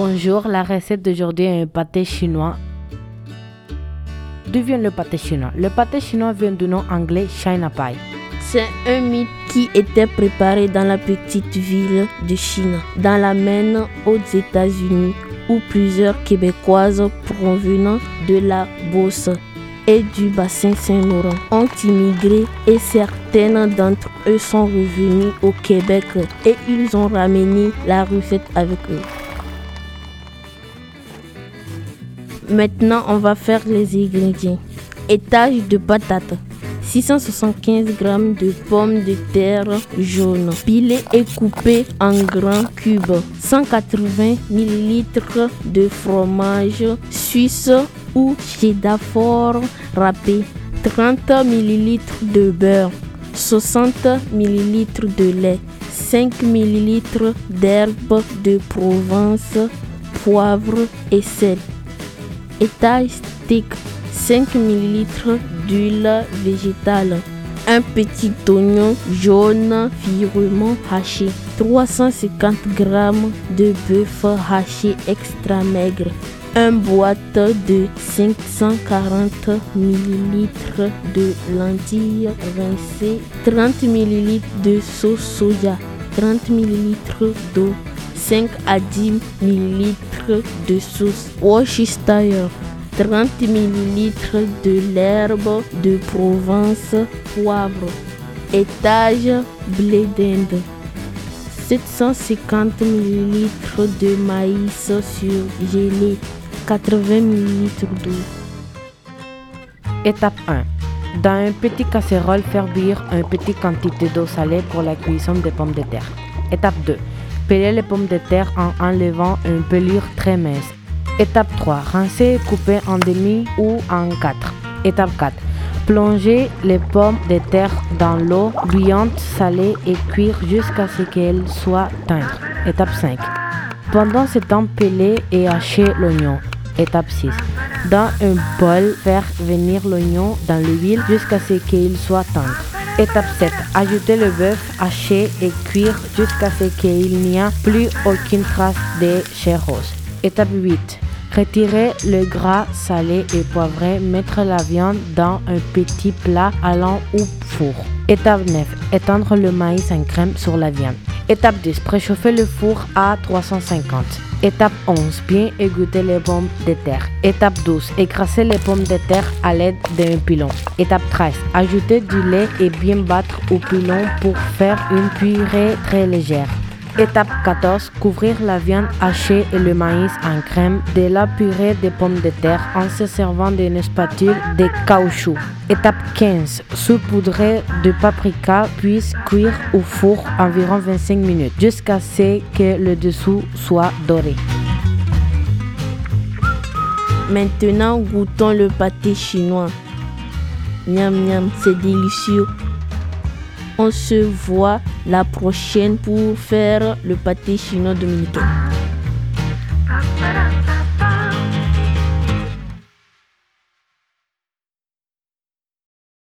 Bonjour, la recette d'aujourd'hui est un pâté chinois. D'où vient le pâté chinois? Le pâté chinois vient du nom anglais China Pie. C'est un mythe qui était préparé dans la petite ville de Chine, dans la Maine aux États-Unis, où plusieurs Québécoises provenant de la Beauce et du bassin Saint-Laurent ont immigré et certaines d'entre eux sont revenus au Québec et ils ont ramené la recette avec eux. Maintenant, on va faire les ingrédients. Étage de patates. 675 g de pommes de terre jaunes, pilées et coupées en grands cubes, 180 ml de fromage suisse ou cheddar fort râpé, 30 ml de beurre, 60 ml de lait, 5 ml d'herbe de Provence, poivre et sel. Étage stick 5 ml d'huile végétale, un petit oignon jaune finement haché, 350 g de bœuf haché extra maigre, un boîte de 540 ml de lentilles rincées, 30 ml de sauce soja, 30 ml d'eau, 5 à 10 ml de sauce Worcestershire, 30 ml de l'herbe de Provence, poivre, étage blé d'Inde, 750 ml de maïs surgelé, 80 ml d'eau. Étape 1. Dans une petite casserole, faire bouillir une petite quantité d'eau salée pour la cuisson des pommes de terre. Étape 2. Peler les pommes de terre en enlevant une pelure très mince. Étape 3. Rincer et couper en demi ou en 4. Étape 4. Plonger les pommes de terre dans l'eau bouillante salée et cuire jusqu'à ce qu'elles soient tendres. Étape 5. Pendant ce temps, peler et hacher l'oignon. Étape 6. Dans un bol, faire venir l'oignon dans l'huile jusqu'à ce qu'il soit tendre. Étape 7. Ajouter le bœuf haché et cuire jusqu'à ce qu'il n'y ait plus aucune trace de chair rose. Étape 8. Retirer le gras salé et poivré, mettre la viande dans un petit plat allant au four. Étape 9. Étendre le maïs en crème sur la viande. Étape 10. Préchauffer le four à 350. Étape 11. Bien égoutter les pommes de terre. Étape 12. Écraser les pommes de terre à l'aide d'un pilon. Étape 13. Ajouter du lait et bien battre au pilon pour faire une purée très légère. Étape 14. Couvrir la viande hachée et le maïs en crème de la purée de pommes de terre en se servant d'une spatule de caoutchouc. Étape 15. Saupoudrer de paprika puis cuire au four environ 25 minutes jusqu'à ce que le dessous soit doré. Maintenant, goûtons le pâté chinois. Miam miam, c'est délicieux. On se voit la prochaine pour faire le pâté chinois dominicain.